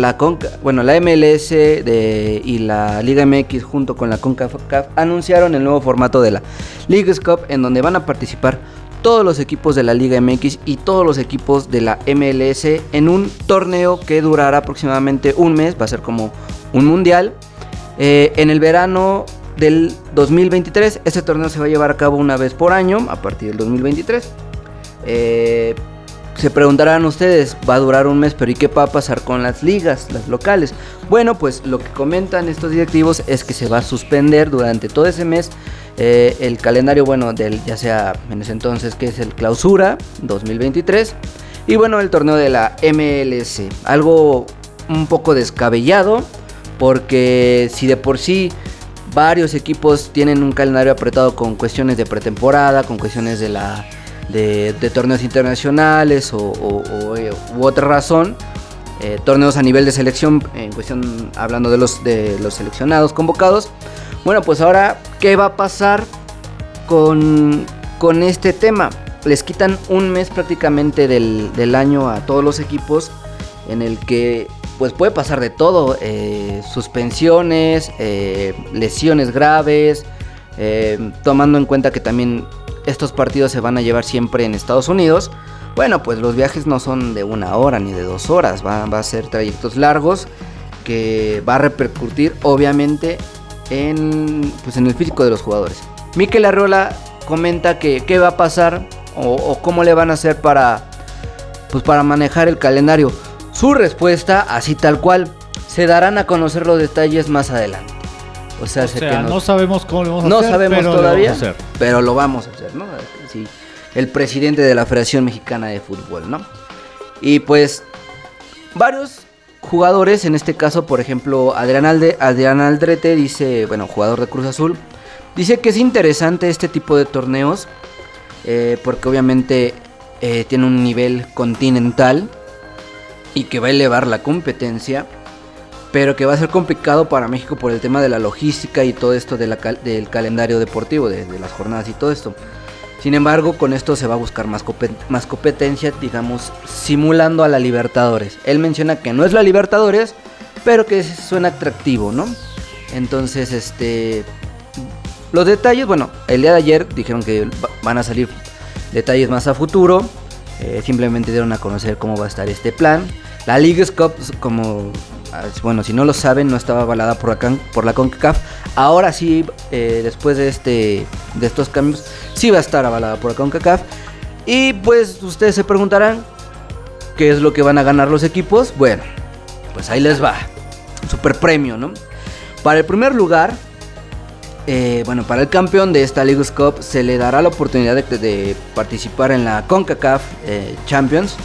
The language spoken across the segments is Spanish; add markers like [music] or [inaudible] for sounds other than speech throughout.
la Conca, bueno, la MLS y la Liga MX junto con la CONCACAF anunciaron el nuevo formato de la Leagues Cup en donde van a participar todos los equipos de la Liga MX y todos los equipos de la MLS en un torneo que durará aproximadamente un mes, va a ser como un mundial. Eh, en el verano del 2023, este torneo se va a llevar a cabo una vez por año a partir del 2023. Eh, se preguntarán ustedes, va a durar un mes, pero ¿y qué va a pasar con las ligas, las locales? Bueno, pues lo que comentan estos directivos es que se va a suspender durante todo ese mes eh, el calendario, bueno, del ya sea en ese entonces que es el clausura 2023 y bueno, el torneo de la MLC. Algo un poco descabellado porque si de por sí varios equipos tienen un calendario apretado con cuestiones de pretemporada, con cuestiones de la de, torneos internacionales o, eh, otra razón. Eh, torneos a nivel de selección, en cuestión hablando de los, de los seleccionados convocados. Bueno, pues ahora, ¿qué va a pasar con, con este tema? Les quitan un mes prácticamente del, año a todos los equipos en el que pues puede pasar de todo, eh, suspensiones, lesiones graves, tomando en cuenta que también estos partidos se van a llevar siempre en Estados Unidos, bueno, pues los viajes no son de una hora ni de dos horas, va, a ser trayectos largos que va a repercutir obviamente en, pues en el físico de los jugadores. Mikel Arrola comenta que qué va a pasar o, cómo le van a hacer para, pues para manejar el calendario. Su respuesta, así tal cual, se darán a conocer los detalles más adelante. O sea, no sabemos cómo lo vamos a no hacer. No sabemos todavía, pero lo vamos a hacer, ¿no? Sí, el presidente de la Federación Mexicana de Fútbol, ¿no? Y pues varios jugadores, en este caso, por ejemplo, Adrián, Alde, Adrián Aldrete dice, bueno, jugador de Cruz Azul, dice que es interesante este tipo de torneos eh, porque obviamente eh, tiene un nivel continental y que va a elevar la competencia pero que va a ser complicado para México por el tema de la logística y todo esto del calendario deportivo, de, las jornadas y todo esto. Sin embargo, con esto se va a buscar más, competencia, digamos, simulando a la Libertadores. Él menciona que no es la Libertadores, pero que suena atractivo, ¿no? Entonces, este... Los detalles, bueno, el día de ayer dijeron que van a salir detalles más a futuro. Eh, simplemente dieron a conocer cómo va a estar este plan. La League Cup, como Ah, bueno, si no lo saben, no estaba avalada por, acá, por la CONCACAF. Ahora sí, eh, después de, este, de estos cambios, sí va a estar avalada por la CONCACAF. Y pues ustedes se preguntarán, ¿qué es lo que van a ganar los equipos? Bueno, pues ahí les va. Super premio, ¿no? Para el primer lugar, eh, bueno, para el campeón de esta League Cup se le dará la oportunidad de, participar en la CONCACAF eh, Champions.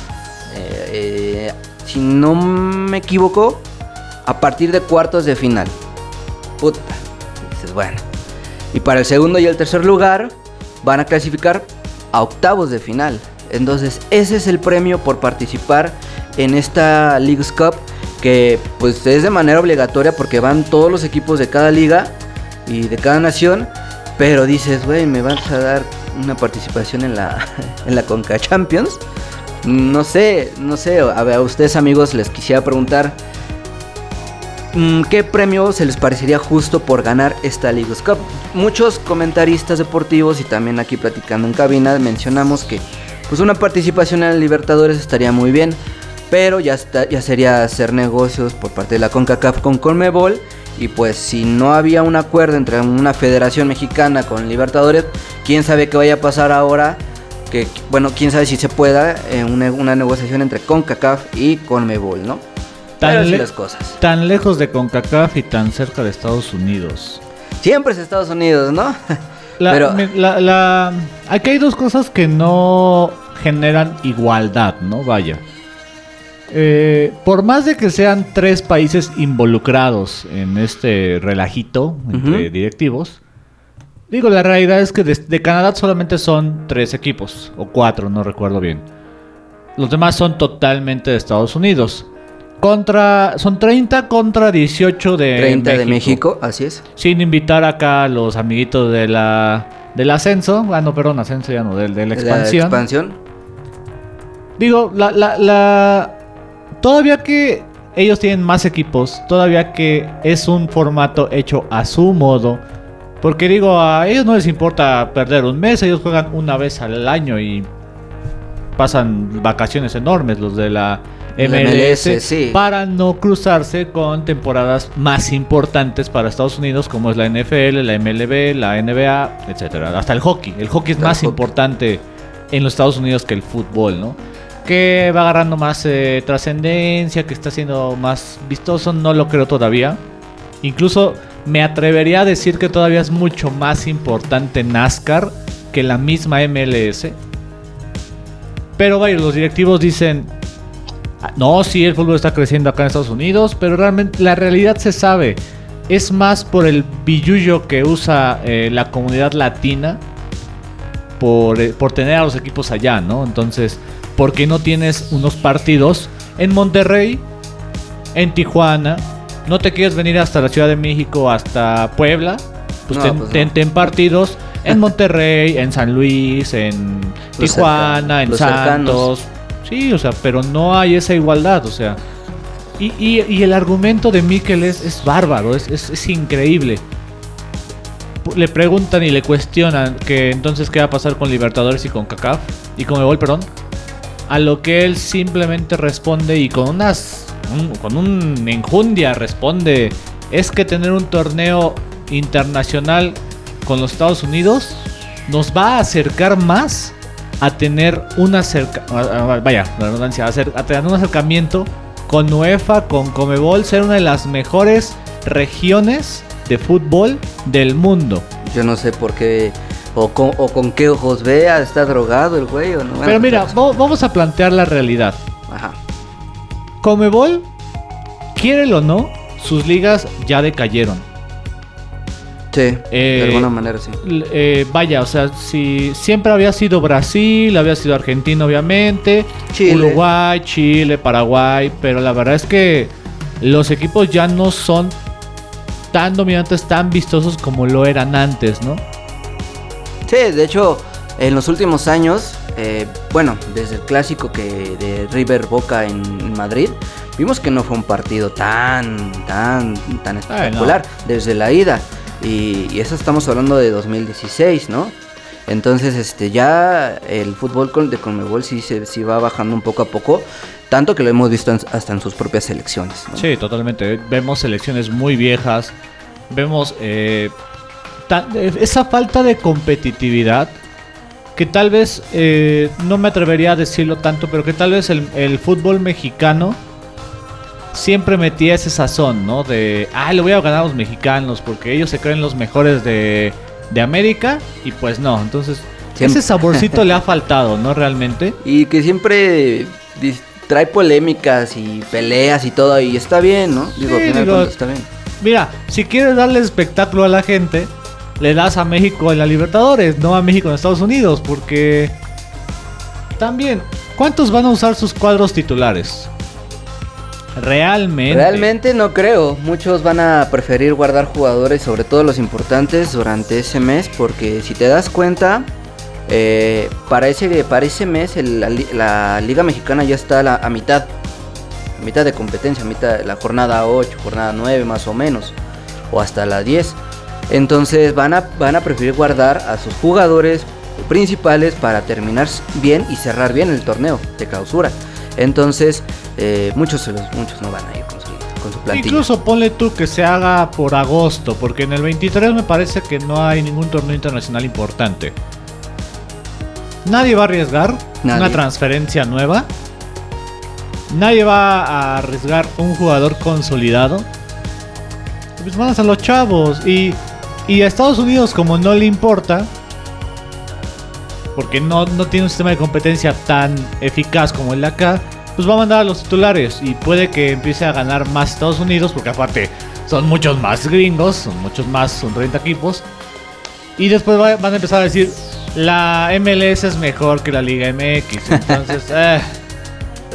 si no me equivoco, a partir de cuartos de final. Puta. Dices, bueno. Y para el segundo y el tercer lugar van a clasificar a octavos de final. Entonces, ese es el premio por participar en esta Leagues Cup que pues es de manera obligatoria porque van todos los equipos de cada liga y de cada nación, pero dices, güey, me vas a dar una participación en la [laughs] en la Conca Champions. No sé, no sé, a, ver, a ustedes amigos les quisiera preguntar ¿Qué premio se les parecería justo por ganar esta League Cup? Muchos comentaristas deportivos y también aquí platicando en cabina mencionamos que pues una participación en Libertadores estaría muy bien, pero ya, ya sería hacer negocios por parte de la CONCACAF con Colmebol y pues si no había un acuerdo entre una federación mexicana con Libertadores, quién sabe qué vaya a pasar ahora, que bueno, quién sabe si se pueda en una, una negociación entre CONCACAF y Colmebol, ¿no? Tan, cosas. tan lejos de CONCACAF y tan cerca de Estados Unidos. Siempre es Estados Unidos, ¿no? [laughs] Pero... aquí hay dos cosas que no generan igualdad, ¿no? Vaya. Eh, por más de que sean tres países involucrados en este relajito entre directivos, digo, la realidad es que de, Canadá solamente son tres equipos, o cuatro, no recuerdo bien. Los demás son totalmente de Estados Unidos. Contra, son 30 contra 18 de 30 de México, así es. Sin invitar acá a los amiguitos de la del ascenso, ah no, perdón, ascenso ya no, de, de la expansión. expansión. Digo, la, la, la, todavía que ellos tienen más equipos, todavía que es un formato hecho a su modo. Porque digo, a ellos no les importa perder un mes, ellos juegan una vez al año y pasan vacaciones enormes los de la MLS, para no cruzarse con temporadas más importantes para Estados Unidos como es la NFL, la MLB, la NBA, etcétera, hasta el hockey. El hockey es más importante en los Estados Unidos que el fútbol, ¿no? Que va agarrando más eh, trascendencia, que está siendo más vistoso, no lo creo todavía. Incluso me atrevería a decir que todavía es mucho más importante NASCAR que la misma MLS. Pero vaya, los directivos dicen, no, sí, el fútbol está creciendo acá en Estados Unidos, pero realmente la realidad se sabe. Es más por el billullo que usa eh, la comunidad latina por, eh, por tener a los equipos allá, ¿no? Entonces, ¿por qué no tienes unos partidos en Monterrey, en Tijuana, no te quieres venir hasta la Ciudad de México, hasta Puebla, pues, pues ten, partidos en [laughs] Monterrey, en San Luis, en Tijuana, en Santos. Sí, o sea, pero no hay esa igualdad, o sea. Y, el argumento de Mikel es, es bárbaro, es, es, increíble. Le preguntan y le cuestionan que entonces qué va a pasar con Libertadores y con CACAF y con Ebol, perdón. A lo que él simplemente responde y con unas con un enjundia responde, es que tener un torneo internacional con los Estados Unidos nos va a acercar más a tener un acerca vaya, la redundancia, a, tener un acercamiento con UEFA, con Comebol, ser una de las mejores regiones de fútbol del mundo. Yo no sé por qué o con, o con qué ojos vea, está drogado el güey o no. Pero mira, vamos a plantear la realidad. Ajá. Comebol, quiere o no, sus ligas ya decayeron. Sí, de eh, alguna manera sí. Eh, vaya, o sea, si siempre había sido Brasil, había sido Argentina, obviamente, Uruguay, Chile, Paraguay, pero la verdad es que los equipos ya no son tan dominantes, tan vistosos como lo eran antes, ¿no? Sí, de hecho, en los últimos años eh, bueno, desde el clásico que de River Boca en Madrid, vimos que no fue un partido tan, tan, tan espectacular desde la ida. Y, eso estamos hablando de 2016, ¿no? Entonces, este, ya el fútbol de Conmebol sí, se, sí va bajando un poco a poco, tanto que lo hemos visto hasta en sus propias selecciones. Sí, totalmente. Vemos selecciones muy viejas, vemos eh, esa falta de competitividad que tal vez, eh, no me atrevería a decirlo tanto, pero que tal vez el, fútbol mexicano siempre metía ese sazón, ¿no? De, ah, le voy a ganar a los mexicanos porque ellos se creen los mejores de, de América y pues no, entonces ese saborcito le ha [laughs] faltado, ¿no? Realmente. Y que siempre trae polémicas y peleas y todo y está bien, ¿no? Digo, digo está bien. Mira, si quieres darle espectáculo a la gente, le das a México en la Libertadores, no a México en Estados Unidos, porque también, ¿cuántos van a usar sus cuadros titulares? Realmente. Realmente no creo. Muchos van a preferir guardar jugadores, sobre todo los importantes, durante ese mes, porque si te das cuenta, eh, para, ese, para ese mes la, Liga Mexicana ya está a, mitad. Mitad de competencia, mitad de la jornada 8, jornada 9 más o menos. O hasta la 10. Entonces van a, van a preferir guardar a sus jugadores principales para terminar bien y cerrar bien el torneo de clausura. Entonces, eh, muchos, muchos no van a ir con su, con su plantilla. Incluso ponle tú que se haga por agosto, porque en el 23 me parece que no hay ningún torneo internacional importante. Nadie va a arriesgar una transferencia nueva. Nadie va a arriesgar un jugador consolidado. Pues van a los chavos. Y y a Estados Unidos, como no le importa, porque no, no tiene un sistema de competencia tan eficaz como el de acá, pues va a mandar a los titulares y puede que empiece a ganar más Estados Unidos, porque aparte son muchos más gringos, son muchos más, son 30 equipos. Y después van a empezar a decir, la MLS es mejor que la Liga MX. Entonces, [laughs] eh,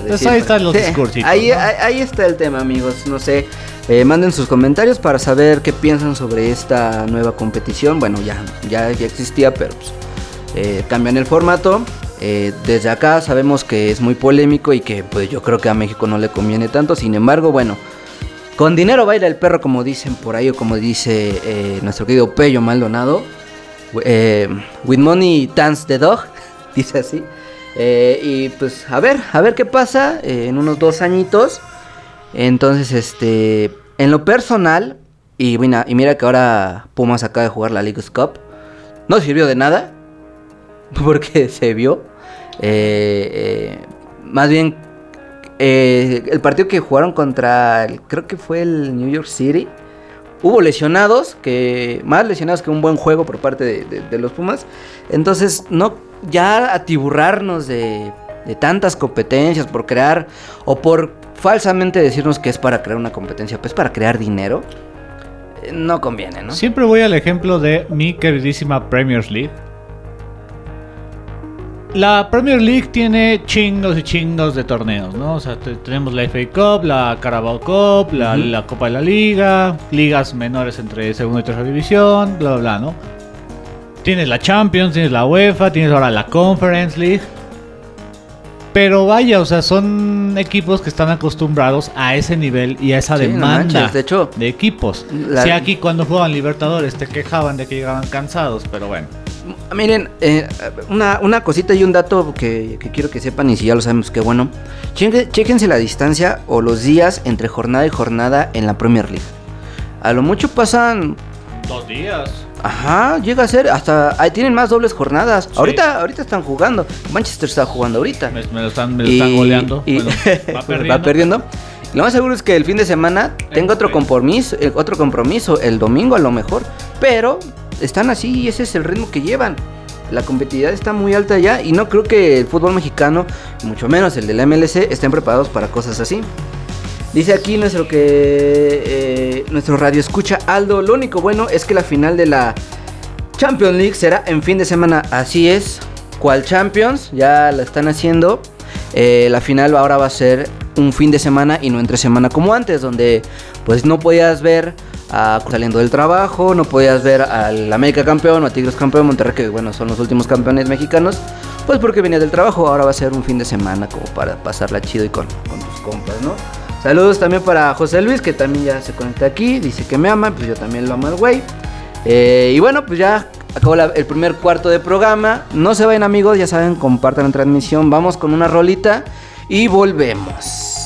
pues ahí están los discursos. Ahí, ahí está el tema, amigos. No sé. Eh, manden sus comentarios para saber qué piensan sobre esta nueva competición. Bueno, ya, ya, existía, pero pues, eh, cambian el formato. Eh, desde acá sabemos que es muy polémico y que pues yo creo que a México no le conviene tanto. Sin embargo, bueno, con dinero baila el perro, como dicen por ahí, o como dice eh, nuestro querido Pello Maldonado. Eh, with money dance the dog, [laughs] dice así. Y pues a ver, a ver qué pasa en unos dos añitos. Entonces, este, en lo personal, y, mira, y mira que ahora Pumas acaba de jugar la League Cup, no sirvió de nada, [laughs] porque se vio. Eh, eh, más bien, eh, el partido que jugaron contra, creo que fue el New York City, hubo lesionados, que más lesionados que un buen juego por parte de los Pumas. Entonces, no ya atiburrarnos de, de tantas competencias por crear o por falsamente decirnos que es para crear una competencia, pues para crear dinero, eh, no conviene, ¿no? Siempre voy al ejemplo de mi queridísima Premier League. La Premier League tiene chingos y chingos de torneos, ¿no? O sea, te- tenemos la FA Cup, la Carabao Cup, la, Copa de la Liga, ligas menores entre segunda y tercera división, bla, bla, bla, ¿no? Tienes la Champions, tienes la UEFA, tienes ahora la Conference League. Pero vaya, o sea, son equipos que están acostumbrados a ese nivel y a esa Sí, no demanda manches, de hecho, de equipos. La- Sí, aquí cuando jugaban Libertadores te quejaban de que llegaban cansados, pero bueno. Miren, eh, una, una cosita y un dato que, que quiero que sepan, y si ya lo sabemos, que bueno. Chéquense la distancia o los días entre jornada y jornada en la Premier League. A lo mucho pasan. Dos días. Ajá, llega a ser. Hasta. ahí tienen más dobles jornadas. Sí. Ahorita, ahorita están jugando. Manchester está jugando ahorita. Me, me lo están, me lo están goleando. y- Bueno, [laughs] va perdiendo. va perdiendo. Lo más seguro es que el fin de semana tenga otro Ok. compromiso, eh, otro compromiso, el domingo a lo mejor, pero están así y ese es el ritmo que llevan. La competitividad está muy alta ya y no creo que el fútbol mexicano, mucho menos el de la MLC, estén preparados para cosas así. Dice aquí nuestro que eh, nuestro radio escucha Aldo, lo único bueno es que la final de la Champions League será en fin de semana, así es. ¿Cuál Champions? Ya la están haciendo. Eh, la final ahora va a ser un fin de semana y no entre semana como antes, donde pues no podías ver a saliendo del trabajo, no podías ver al América campeón o a Tigres campeón, Monterrey que bueno son los últimos campeones mexicanos, pues porque venía del trabajo, ahora va a ser un fin de semana como para pasarla chido y con, con tus compas, ¿no? Saludos también para José Luis que también ya se conecta aquí, dice que me ama, pues yo también lo amo al güey. Eh, y bueno, pues ya acabó el primer cuarto de programa. No se vayan amigos, ya saben, compartan la transmisión. Vamos con una rolita y volvemos.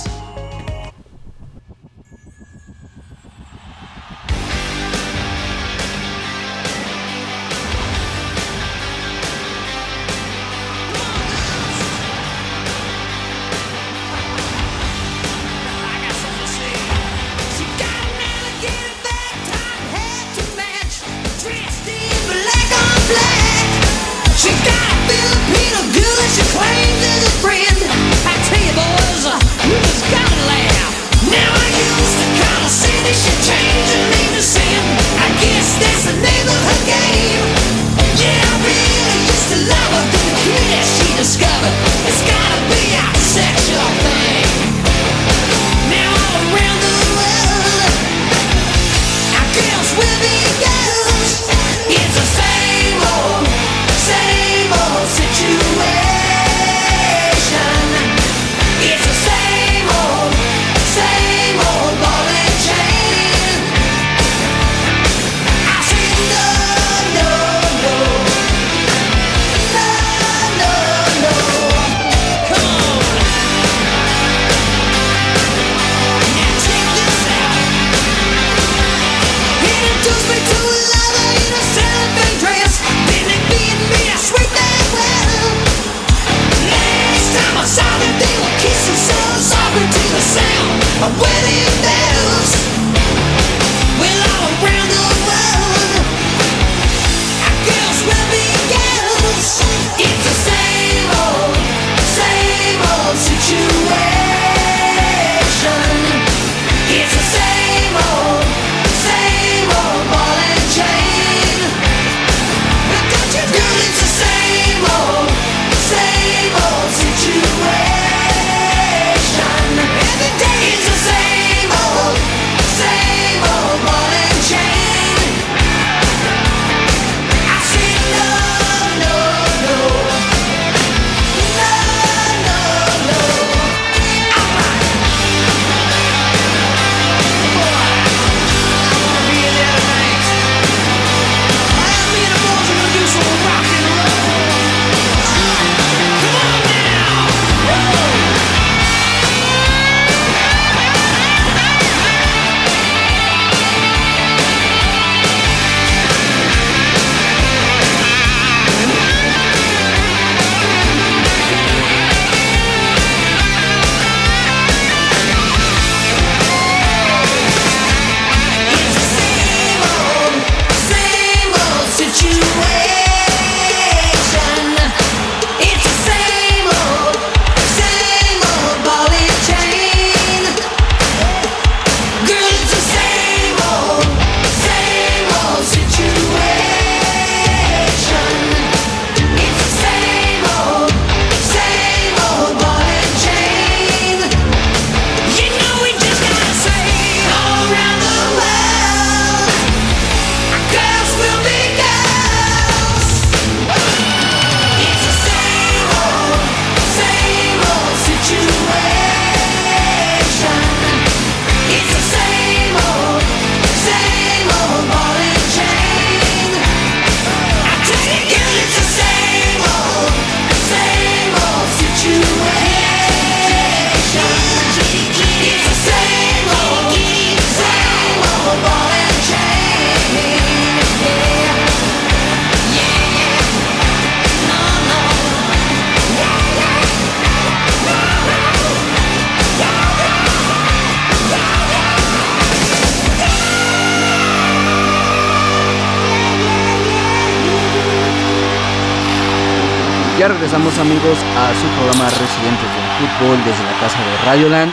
Ya regresamos amigos a su programa Residentes del Fútbol desde la casa de Radioland.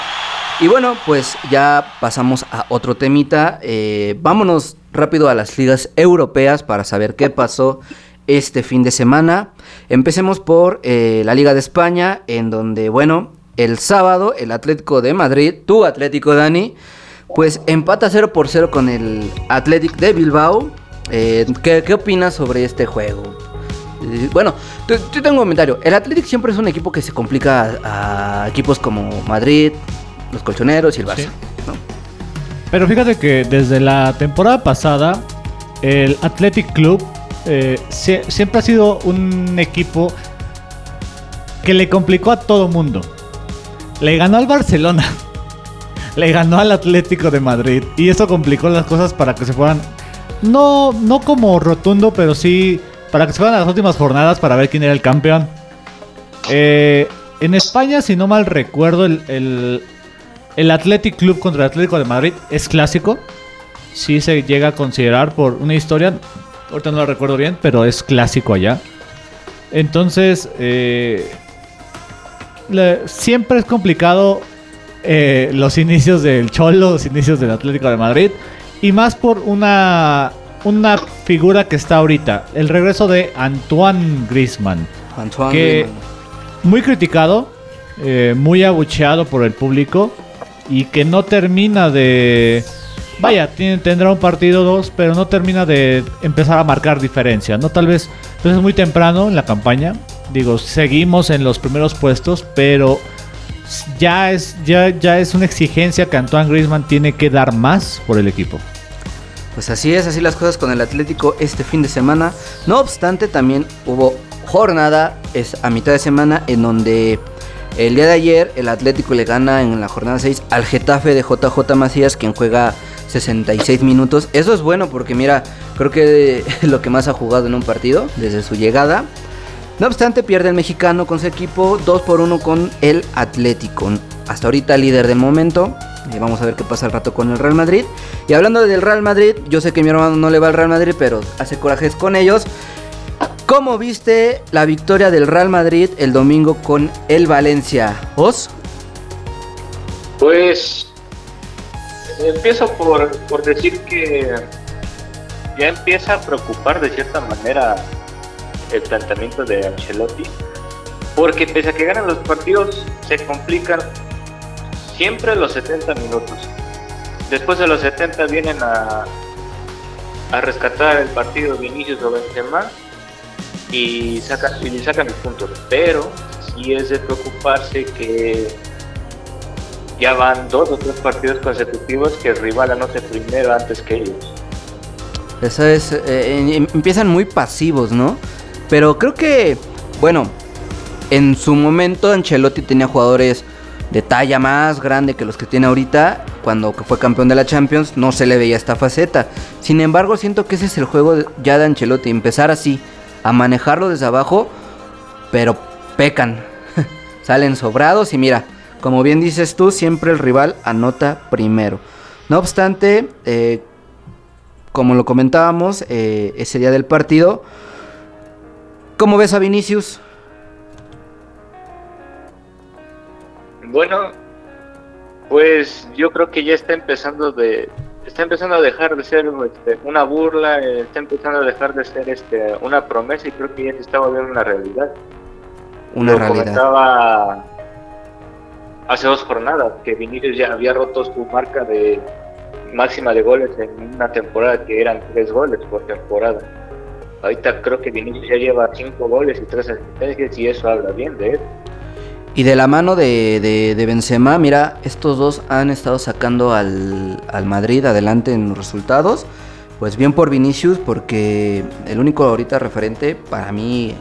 Y bueno, pues ya pasamos a otro temita. Eh, vámonos rápido a las ligas europeas para saber qué pasó este fin de semana. Empecemos por eh, la Liga de España, en donde, bueno, el sábado el Atlético de Madrid, tu Atlético Dani, pues empata 0 por 0 con el Athletic de Bilbao. Eh, ¿qué, qué opinas sobre este juego? Eh, Bueno, yo tengo un comentario. El Athletic siempre es un equipo que se complica a, a equipos como Madrid, los Colchoneros y el Barça. Sí. ¿no? Pero fíjate que desde la temporada pasada, el Athletic Club eh, sie- siempre ha sido un equipo que le complicó a todo mundo. Le ganó al Barcelona, [laughs] le ganó al Atlético de Madrid y eso complicó las cosas para que se fueran, no, no como rotundo, pero sí para que se fueran las últimas jornadas para ver quién era el campeón. Eh, en España, si no mal recuerdo, el, el, el Athletic Club contra el Atlético de Madrid es clásico. Sí se llega a considerar por una historia. Ahorita no lo recuerdo bien, pero es clásico allá. Entonces, eh, siempre es complicado eh, los inicios del Cholo, los inicios del Atlético de Madrid. Y más por una, una figura que está ahorita. El regreso de Antoine Griezmann Antoine Que- Griezmann. muy criticado, eh, muy abucheado por el público y que no termina de... Vaya, tiene- tendrá un partido o dos, pero no termina de empezar a marcar diferencia, ¿no? Tal vez pues es muy temprano en la campaña. Digo, seguimos en los primeros puestos, pero ya es, ya, ya es una exigencia que Antoine Griezmann tiene que dar más por el equipo. Pues así es, así las cosas con el Atlético este fin de semana. No obstante, también hubo jornada es a mitad de semana en donde el día de ayer el Atlético le gana en la jornada 6 al Getafe de JJ Macías, quien juega 66 minutos. Eso es bueno porque mira, creo que es [laughs] lo que más ha jugado en un partido desde su llegada. No obstante, pierde el mexicano con su equipo 2 por 1 con el Atlético. Hasta ahorita líder del momento. Y vamos a ver qué pasa al rato con el Real Madrid. Y hablando del Real Madrid, yo sé que mi hermano no le va al Real Madrid, pero hace corajes con ellos. ¿Cómo viste la victoria del Real Madrid el domingo con el Valencia? ¿Os? Pues empiezo por, por decir que ya empieza a preocupar de cierta manera el planteamiento de Ancelotti, porque pese a que ganan los partidos, se complican siempre los 70 minutos. Después de los 70 vienen a, a rescatar el partido Vinicius o Benzema y sacan, y sacan puntos. Pero sí es de preocuparse que ya van dos o tres partidos consecutivos que el rival anote primero antes que ellos. Eso es, eh, em- empiezan muy pasivos, ¿no? Pero creo que, bueno, en su momento Ancelotti tenía jugadores de talla más grande que los que tiene ahorita. Cuando fue campeón de la Champions no se le veía esta faceta. Sin embargo, siento que ese es el juego ya de Ancelotti. Empezar así, a manejarlo desde abajo, pero pecan. [laughs] Salen sobrados y mira, como bien dices tú, siempre el rival anota primero. No obstante, eh, como lo comentábamos eh, ese día del partido, ¿cómo ves a Vinicius? Bueno, pues yo creo que ya está empezando de está empezando a dejar de ser este, una burla, está empezando a dejar de ser este una promesa y creo que ya se está volviendo una realidad. Una Lo realidad. comentaba hace dos jornadas que Vinicius ya había roto su marca de máxima de goles en una temporada que eran tres goles por temporada. Ahorita creo que Vinicius ya lleva cinco goles y tres asistencias y eso habla bien de él. Y de la mano de, de, de Benzema, mira, estos dos han estado sacando al, al Madrid adelante en los resultados. Pues bien por Vinicius, porque el único ahorita referente para mí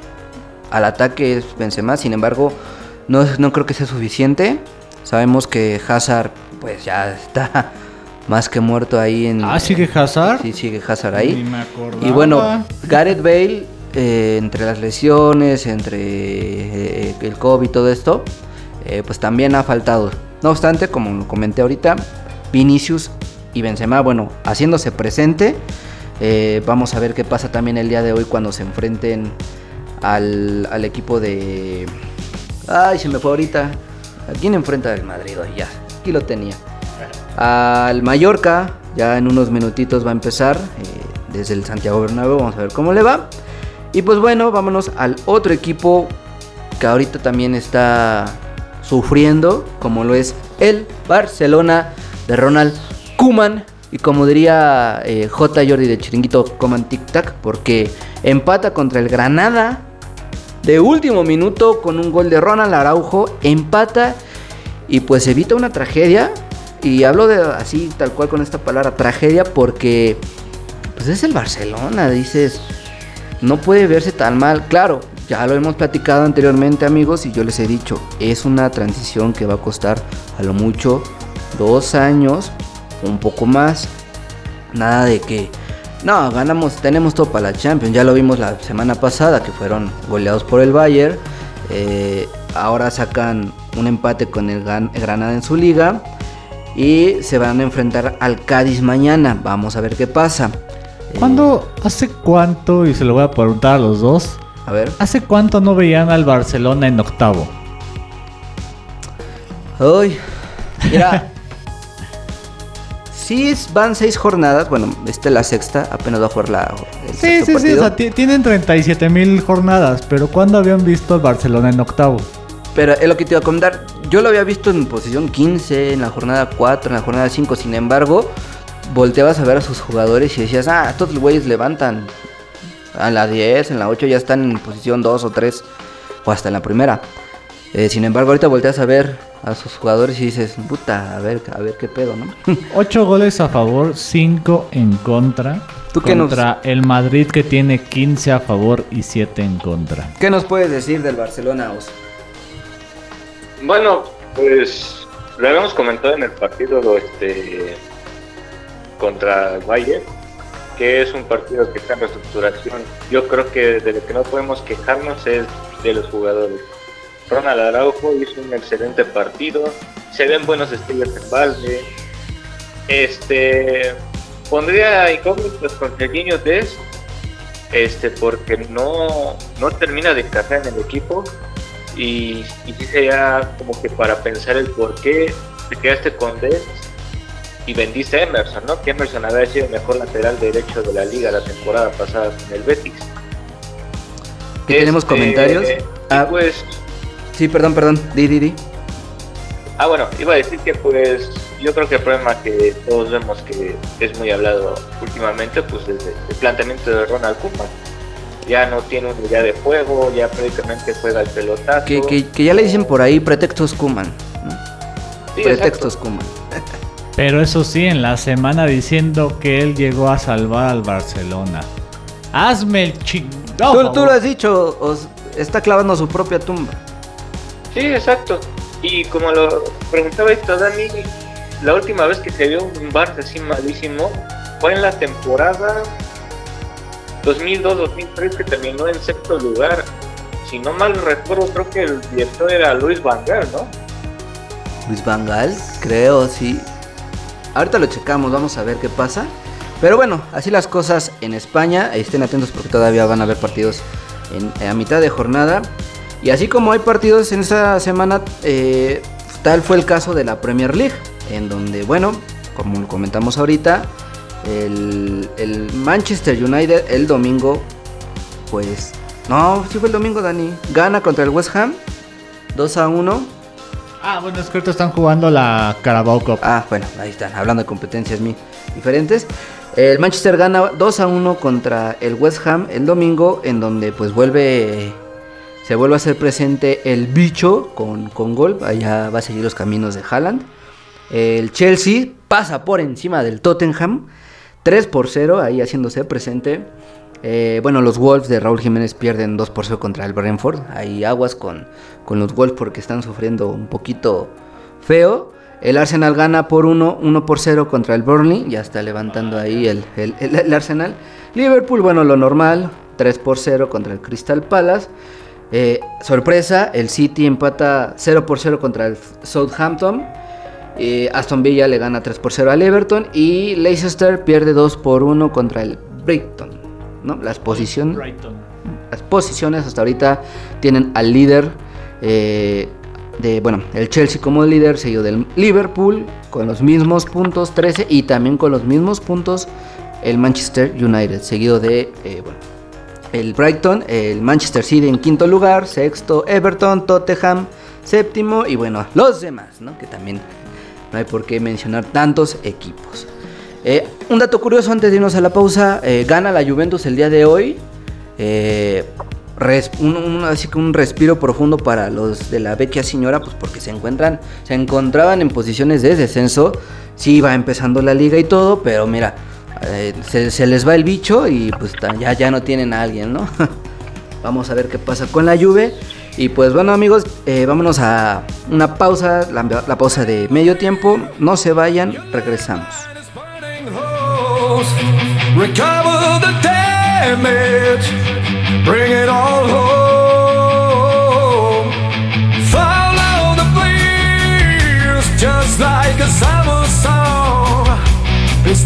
al ataque es Benzema. Sin embargo, no, no creo que sea suficiente. Sabemos que Hazard, pues ya está [laughs] más que muerto ahí en. Ah, ¿sigue Hazard? Sí, sigue Hazard ahí. Ni me acordaba. Y bueno, Gareth Bale, eh, entre las lesiones, entre eh, el COVID y todo esto, eh, pues también ha faltado. No obstante, como comenté ahorita, Vinicius y Benzema, bueno, haciéndose presente. Vamos a ver qué pasa también el día de hoy cuando se enfrenten al, equipo de... Ay, se me fue ahorita. ¿A quién enfrenta el Madrid? Ay, ya, aquí lo tenía. Al Mallorca, ya en unos minutitos va a empezar desde el Santiago Bernabéu, vamos a ver cómo le va. Y pues bueno, vámonos al otro equipo que ahorita también está sufriendo, como lo es el Barcelona de Ronald Kuman. Y como diría eh, J. Jordi de Chiringuito, coman tic tac, porque empata contra el Granada de último minuto con un gol de Ronald Araujo, empata y pues evita una tragedia. Y hablo de así, tal cual con esta palabra, tragedia, porque pues es el Barcelona, dices, no puede verse tan mal. Claro, ya lo hemos platicado anteriormente amigos y yo les he dicho, es una transición que va a costar a lo mucho dos años, un poco más. Nada de que, no, ganamos, tenemos todo para la Champions. Ya lo vimos la semana pasada que fueron goleados por el Bayern. Eh, ahora sacan un empate con el Granada en su liga. Y se van a enfrentar al Cádiz mañana. Vamos a ver qué pasa. ¿Cuándo, hace cuánto, y se lo voy a preguntar a los dos, a ver. hace cuánto no veían al Barcelona en octavo? Uy, mira. [laughs] sí, van seis jornadas. Bueno, esta es la sexta. Apenas va a jugar la. el Sí, sí, sí, o sea, ti- tienen 37 mil jornadas, pero ¿cuándo habían visto al Barcelona en octavo? Pero es lo que te iba a comentar. Yo lo había visto en posición 15, en la jornada 4, en la jornada 5. Sin embargo, volteabas a ver a sus jugadores y decías, ah, estos güeyes levantan a la 10, en la 8 ya están en posición 2 o 3, o hasta en la primera. Eh, sin embargo, ahorita volteas a ver a sus jugadores y dices, puta, a ver, a ver qué pedo, ¿no? [laughs] 8 goles a favor, 5 en contra. ¿Tú qué nos- contra el Madrid que tiene 15 a favor y 7 en contra. ¿Qué nos puedes decir del Barcelona, Os? Bueno, pues lo habíamos comentado en el partido este contra Bayern, que es un partido que está en reestructuración. Yo creo que de lo que no podemos quejarnos es de los jugadores. Ronald Araujo hizo un excelente partido, se ven buenos estilos en balde. Este pondría incógnitas con Serginho Dest, este porque no, no termina de encajar en el equipo y, y sería como que para pensar el por qué te quedaste con Dest y vendiste a Emerson, ¿no? Que Emerson había sido el mejor lateral derecho de la liga la temporada pasada con el Betis. ¿Qué tenemos Este, comentarios? Ah. pues, Sí, perdón, perdón. Di, di, di. ah bueno, iba a decir que pues yo creo que el problema que todos vemos que es muy hablado últimamente, pues es el planteamiento de Ronald Koeman. Ya no tiene una idea de juego, ya prácticamente juega el pelotazo. Que, que- que ya le dicen por ahí pretextos Kuman. ¿no? Sí, pretextos exacto. Kuman. Pero eso sí, en la semana diciendo que él llegó a salvar al Barcelona. Hazme el chingado. Tú, tú lo has dicho, Os está clavando su propia tumba. Sí, exacto. Y como lo preguntaba esto Dani, la última vez que se vio un Barça así malísimo fue en la temporada 2002-2003 que terminó en sexto lugar. Si no mal recuerdo, creo que el director era Luis Van Gaal, ¿no? Luis Vangal, creo, sí. Ahorita lo checamos, vamos a ver qué pasa. Pero bueno, así las cosas en España. Estén atentos porque todavía van a haber partidos en, a mitad de jornada. Y así como hay partidos en esta semana, eh, tal fue el caso de la Premier League. En donde, bueno, como comentamos ahorita, el, el Manchester United el domingo, pues... No, sí fue el domingo, Dani. Gana contra el West Ham. 2 a 1. Ah, bueno, es que ahorita están jugando la Carabao Cup. Ah, bueno, ahí están, hablando de competencias diferentes. El Manchester gana 2 a 1 contra el West Ham el domingo, en donde pues vuelve, se vuelve a hacer presente el bicho con, con gol. Allá va a seguir los caminos de Haaland. El Chelsea pasa por encima del Tottenham, 3 por 0, ahí haciéndose presente. Eh, bueno, los Wolves de Raúl Jiménez pierden 2 por 0 contra el Brentford. Hay aguas con, con los Wolves porque están sufriendo un poquito feo. El Arsenal gana por 1, 1 por 0 contra el Burnley. Ya está levantando ahí el, el- el- el Arsenal. Liverpool, bueno, lo normal. 3 por 0 contra el Crystal Palace. Eh, sorpresa, el City empata 0 por 0 contra el Southampton. Eh, Aston Villa le gana 3 por 0 al Everton. Y Leicester pierde 2 por 1 contra el Brighton. ¿No? Las posiciones. Las posiciones. Hasta ahorita tienen al líder eh, de, bueno, el Chelsea como líder, seguido del Liverpool con los mismos puntos, 13, y también con los mismos puntos el Manchester United, seguido de, eh, bueno, el Brighton, el Manchester City en quinto lugar, sexto Everton, Tottenham, séptimo y bueno, los demás, ¿no? Que también no hay por qué mencionar tantos equipos. Eh, un dato curioso antes de irnos a la pausa, eh, gana la Juventus el día de hoy. Eh, un, así que un respiro profundo para los de la vecchia señora, pues porque se encuentran, se encontraban en posiciones de descenso. Sí va empezando la liga y todo, pero mira, se, les va el bicho y pues ya, ya no tienen a alguien, ¿no? [laughs] Vamos a ver qué pasa con la Juve. Y pues bueno amigos, eh, vámonos a una pausa, la pausa de medio tiempo. No se vayan, regresamos. Recover the damage, bring it all home. Follow the bleeds, just like a summer song. And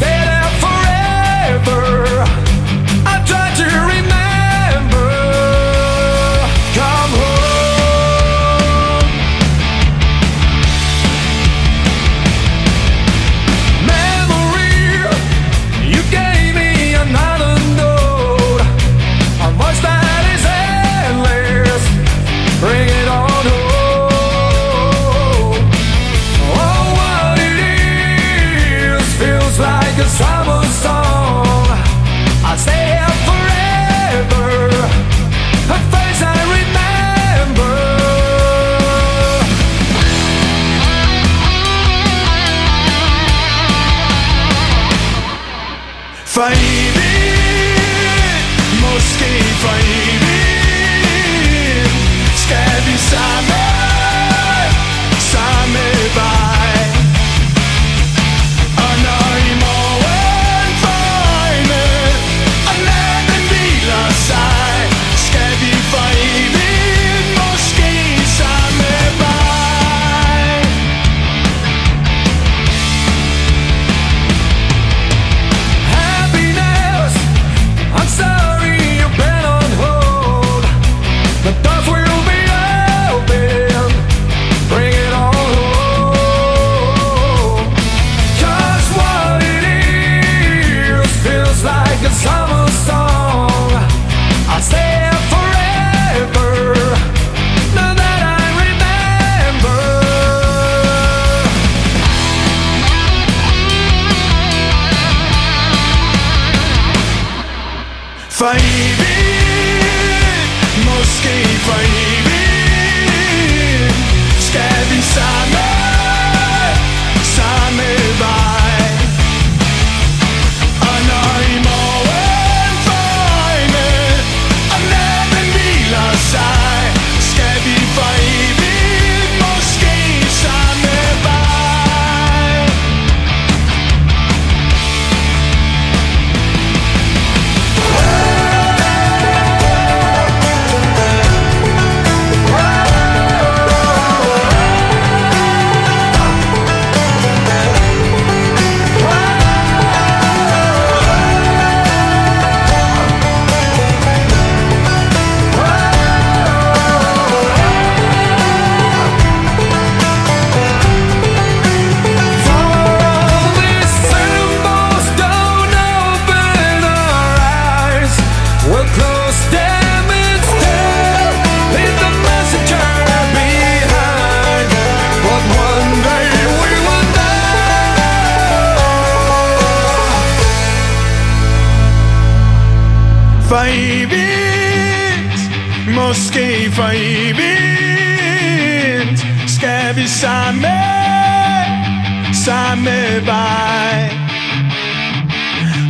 skal vi samme samme vej.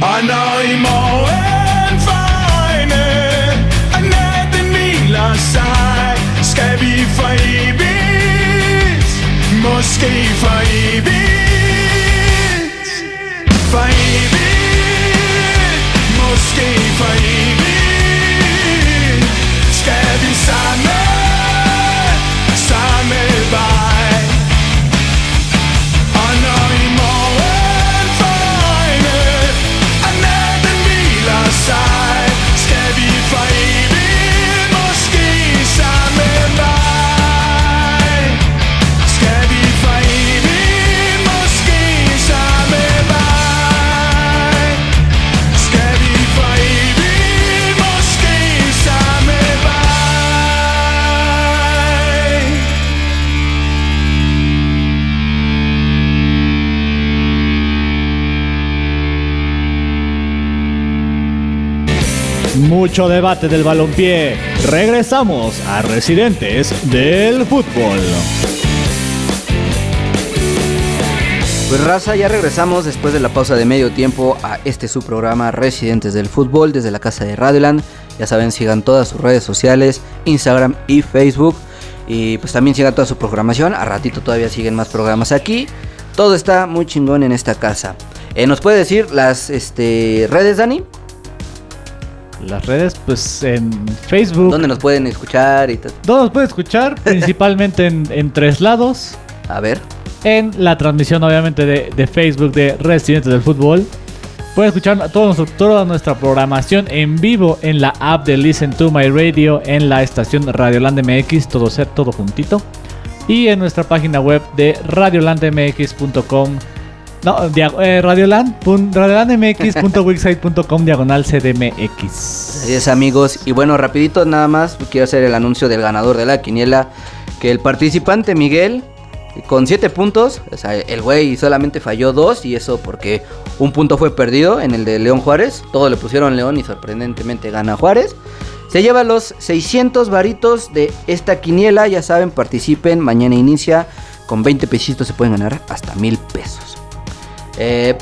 Og når i morgen øjne Og natten hviler sig Skal vi for evigt Måske for evigt. For evigt Måske for evigt. Skal vi sammen. Mucho debate del balompié. Regresamos a Residentes del Fútbol. Pues raza, ya regresamos después de la pausa de medio tiempo a este su programa Residentes del Fútbol desde la casa de Radioland. Ya saben, sigan todas sus redes sociales, Instagram y Facebook. Y pues también sigan toda su programación. A ratito todavía siguen más programas aquí. Todo está muy chingón en esta casa. Eh, ¿Nos puede decir las este, redes, Dani? Las redes, pues en Facebook. ¿Dónde nos pueden escuchar y todo? ¿Dónde nos puede escuchar? [laughs] Principalmente en, en tres lados. A ver. En la transmisión, obviamente, de, de Facebook de Residentes del Fútbol. Pueden escuchar todo nuestro- toda nuestra programación en vivo en la app de Listen to My Radio, en la estación Radioland MX, todo ser, todo juntito. Y en nuestra página web de radiolandmx.com. No, eh, radioland, pun- radiolandmx.wixsite.com diagonal CDMX. Así es amigos. Y bueno, rapidito nada más quiero hacer el anuncio del ganador de la quiniela. Que el participante Miguel, con 7 puntos, el güey solamente falló 2 y eso porque un punto fue perdido en el de León Juárez. Todo le pusieron León y sorprendentemente gana Juárez. Se lleva los 600 varitos de esta quiniela. Ya saben, participen. Mañana inicia. Con 20 pesitos se pueden ganar hasta mil pesos. Eh,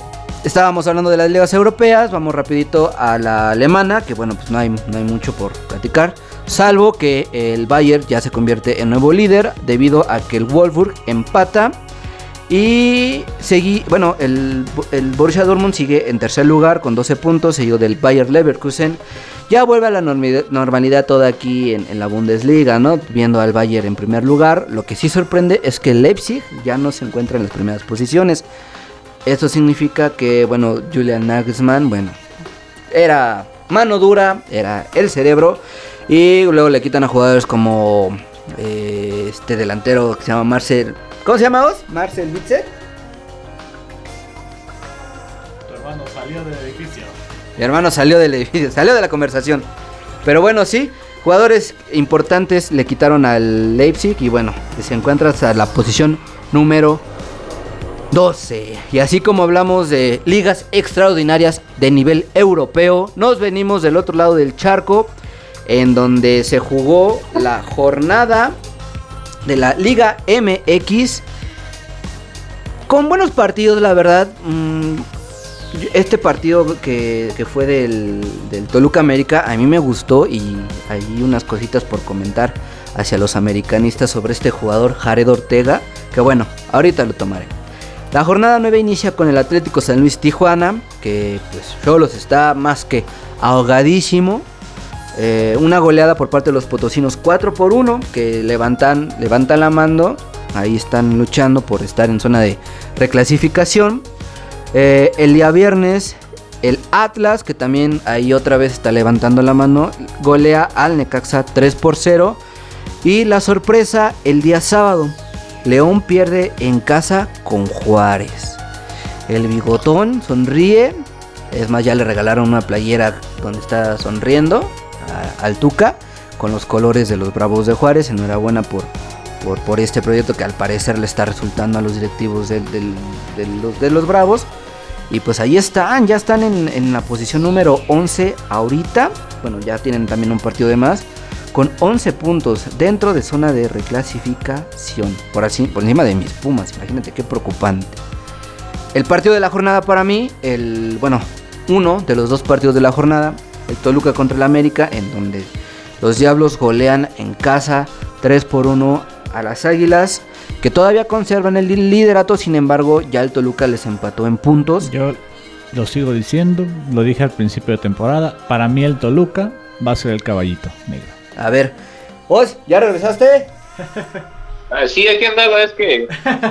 estábamos hablando de las ligas europeas, vamos rapidito a la alemana, que bueno, pues no hay, no hay mucho por platicar, salvo que el Bayern ya se convierte en nuevo líder debido a que el Wolfsburg empata y seguí, bueno, el, el Borussia Dortmund sigue en tercer lugar con 12 puntos, seguido del Bayer Leverkusen. Ya vuelve a la normalidad toda aquí en, la Bundesliga, ¿no? Viendo al Bayern en primer lugar. Lo que sí sorprende es que Leipzig ya no se encuentra en las primeras posiciones. Esto significa que, bueno, Julian Nagelsmann, bueno, era mano dura, era el cerebro. Y luego le quitan a jugadores como eh, este delantero que se llama Marcel. ¿Cómo se llama vos? Marcel Bitzer. Tu hermano salió del edificio. Mi hermano salió del edificio, [laughs] salió de la conversación. Pero bueno, sí, jugadores importantes le quitaron al Leipzig y bueno, se encuentra hasta la posición número 12. Y así como hablamos de ligas extraordinarias de nivel europeo, nos venimos del otro lado del charco, en donde se jugó la jornada de la Liga MX. Con buenos partidos, la verdad. mm, este partido que, que fue del, del Toluca América a mí me gustó y hay unas cositas por comentar hacia los americanistas sobre este jugador Jared Ortega, que bueno, ahorita lo tomaré. La jornada 9 inicia con el Atlético San Luis Tijuana, que pues Cholos está más que ahogadísimo. Eh, una goleada por parte de los potosinos 4 por 1, que levantan, levantan la mando. Ahí están luchando por estar en zona de reclasificación. Eh, el día viernes, el Atlas, que también ahí otra vez está levantando la mano, golea al Necaxa 3 por 0. Y la sorpresa, el día sábado, León pierde en casa con Juárez. El bigotón sonríe. Es más, ya le regalaron una playera donde está sonriendo al Tuca con los colores de los Bravos de Juárez. Enhorabuena por, por, por este proyecto que al parecer le está resultando a los directivos de, los, de los Bravos. Y pues ahí están, ya están en, en la posición número 11 ahorita. Bueno, ya tienen también un partido de más. Con 11 puntos dentro de zona de reclasificación. Por, así, por encima de mis Pumas, imagínate qué preocupante. El partido de la jornada para mí, el bueno, uno de los dos partidos de la jornada, el Toluca contra el América, en donde los Diablos golean en casa 3 por 1 a las Águilas, que todavía conservan el liderato, sin embargo, ya el Toluca les empató en puntos. Yo lo sigo diciendo, lo dije al principio de temporada. Para mí el Toluca va a ser el caballito negro. A ver, Oz, ¿ya regresaste? [laughs] Ah, sí, aquí andaba, es que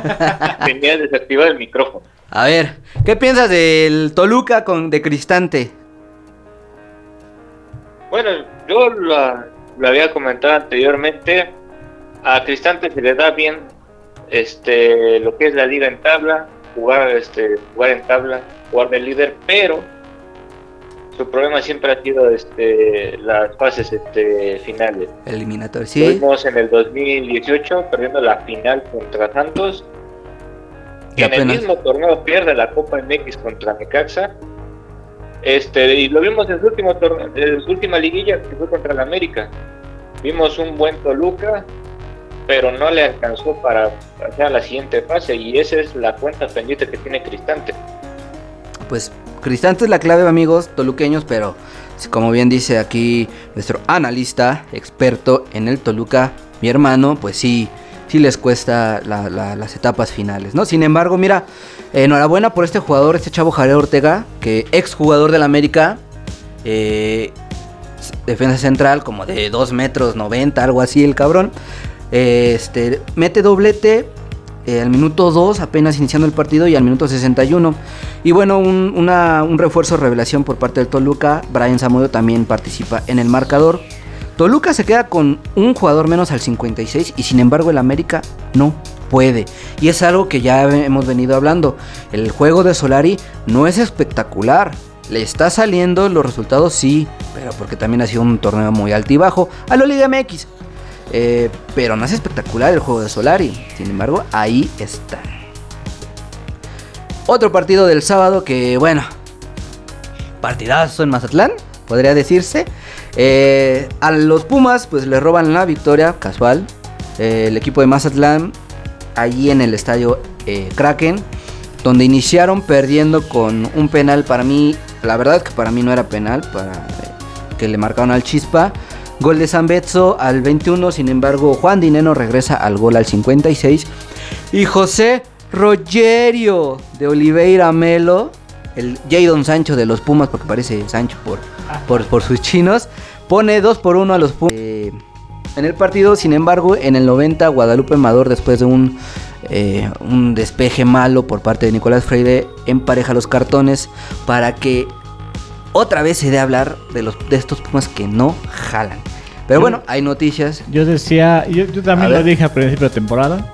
[laughs] tenía desactivado el micrófono. A ver, ¿qué piensas del Toluca con de Cristante? Bueno, yo la- lo había comentado anteriormente. A Cristante se le da bien este lo que es la liga en tabla, jugar este jugar en tabla, jugar de líder, pero su problema siempre ha sido este las fases este finales. Eliminatorio, Lo sí. vimos en el 2018 perdiendo la final contra Santos. Y En el mismo torneo pierde la Copa MX contra Necaxa. Este, y lo vimos en su último torneo, en su última liguilla que fue contra el América. Vimos un buen Toluca, pero no le alcanzó para pasar a la siguiente fase y esa es la cuenta pendiente que tiene Cristante. Pues Cristante es la clave, amigos toluqueños, pero como bien dice aquí nuestro analista, experto en el Toluca, mi hermano, pues sí, sí les cuesta la- la- las etapas finales, ¿no? Sin embargo, mira, enhorabuena por este jugador, este chavo Jared Ortega, que ex jugador del América, eh, defensa central, como de 2 metros 90, algo así, el cabrón. Este, mete doblete eh, al minuto 2, apenas iniciando el partido, y al minuto 61. Y bueno, un, un refuerzo revelación por parte del Toluca. Brian Zamudio también participa en el marcador. Toluca se queda con un jugador menos al 56 y sin embargo el América no puede. Y es algo que ya hemos venido hablando. El juego de Solari no es espectacular. Le está saliendo los resultados, sí, pero porque también ha sido un torneo muy altibajo. A lo Liga MX. Eh, pero no es espectacular el juego de Solari. Sin embargo, ahí está. Otro partido del sábado que, bueno, partidazo en Mazatlán, podría decirse. Eh, a los Pumas, pues le roban la victoria, casual. Eh, el equipo de Mazatlán, allí en el estadio Kraken, donde iniciaron perdiendo con un penal para mí. La verdad que para mí no era penal, para que le marcaron al Chispa. Gol de San Betso al 21, sin embargo, Juan Dineno regresa al gol al 56. Y José Rogerio de Oliveira Melo, el Jadon Sancho de los Pumas, porque parece Sancho por, por, por sus chinos, pone 2 por 1 a los Pumas. Eh, en el partido, sin embargo, en el 90, Guadalupe Amador, después de un, eh, un despeje malo por parte de Nicolás Freire, empareja los cartones para que otra vez se dé hablar de, los, de estos Pumas que no jalan. Pero Yo- bueno, hay noticias. Yo decía, yo, también lo dije a principio de temporada.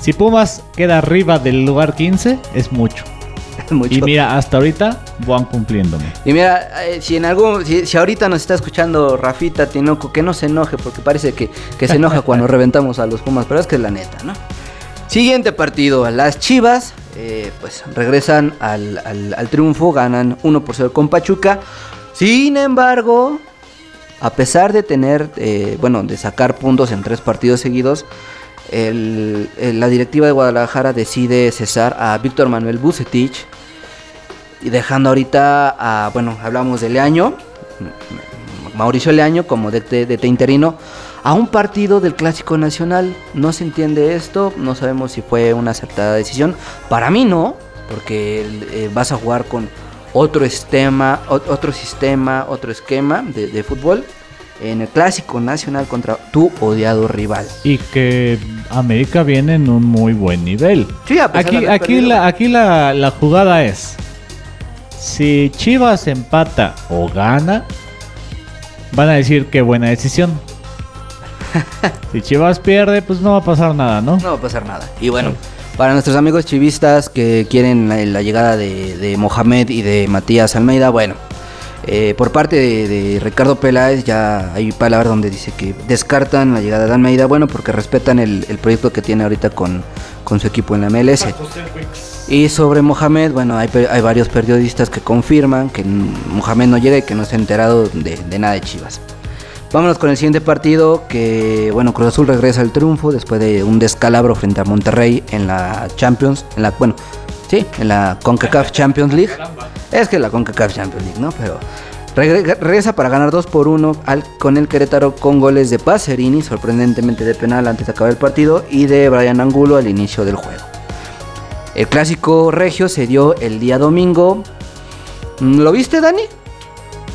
Si Pumas queda arriba del lugar 15, es mucho. [laughs] mucho. Y mira, hasta ahorita van cumpliéndome. Y mira, eh, si en algún, si, si ahorita nos está escuchando Rafita Tinoco, que no se enoje, porque parece que, que se enoja cuando [laughs] reventamos a los Pumas, pero es que es la neta, ¿no? Siguiente partido, las Chivas, eh, pues regresan al, al- triunfo, ganan 1 por 0 con Pachuca. Sin embargo, a pesar de tener, eh, bueno, de sacar puntos en tres partidos seguidos, el- la directiva de Guadalajara decide cesar a Víctor Manuel Bucetich, y dejando ahorita a, bueno, hablamos de Leaño, Mauricio Leaño como DT, DT interino, a un partido del Clásico Nacional. No se entiende esto, no sabemos si fue una acertada decisión. Para mí no, porque eh, vas a jugar con otro esquema, o- otro sistema, otro esquema de, de fútbol en el Clásico Nacional contra tu odiado rival. Y que América viene en un muy buen nivel. Sí, a pesar de Aquí, haber aquí, perdido. la, aquí la, la jugada es: si Chivas empata o gana, van a decir qué buena decisión. [laughs] si Chivas pierde, pues no va a pasar nada, ¿no? No va a pasar nada. Y bueno, para nuestros amigos chivistas que quieren la, la llegada de, de Mohamed y de Matías Almeida, bueno, eh, por parte de, de Ricardo Peláez ya hay palabras donde dice que descartan la llegada de Almeida, bueno, porque respetan el, el proyecto que tiene ahorita con, con su equipo en la MLS. Y sobre Mohamed, bueno, hay, varios periodistas que confirman que Mohamed no llega y que no se ha enterado de, de nada de Chivas. Vámonos con el siguiente partido que, bueno, Cruz Azul regresa al triunfo después de un descalabro frente a Monterrey en la Champions, en la, bueno, sí, en la CONCACAF Champions League. Es que la CONCACAF Champions League, ¿no? Pero regre- regresa para ganar 2 por 1 al, con el Querétaro con goles de Pacerini, sorprendentemente de penal antes de acabar el partido, y de Brian Angulo al inicio del juego. El clásico regio se dio el día domingo. ¿Lo viste, Dani?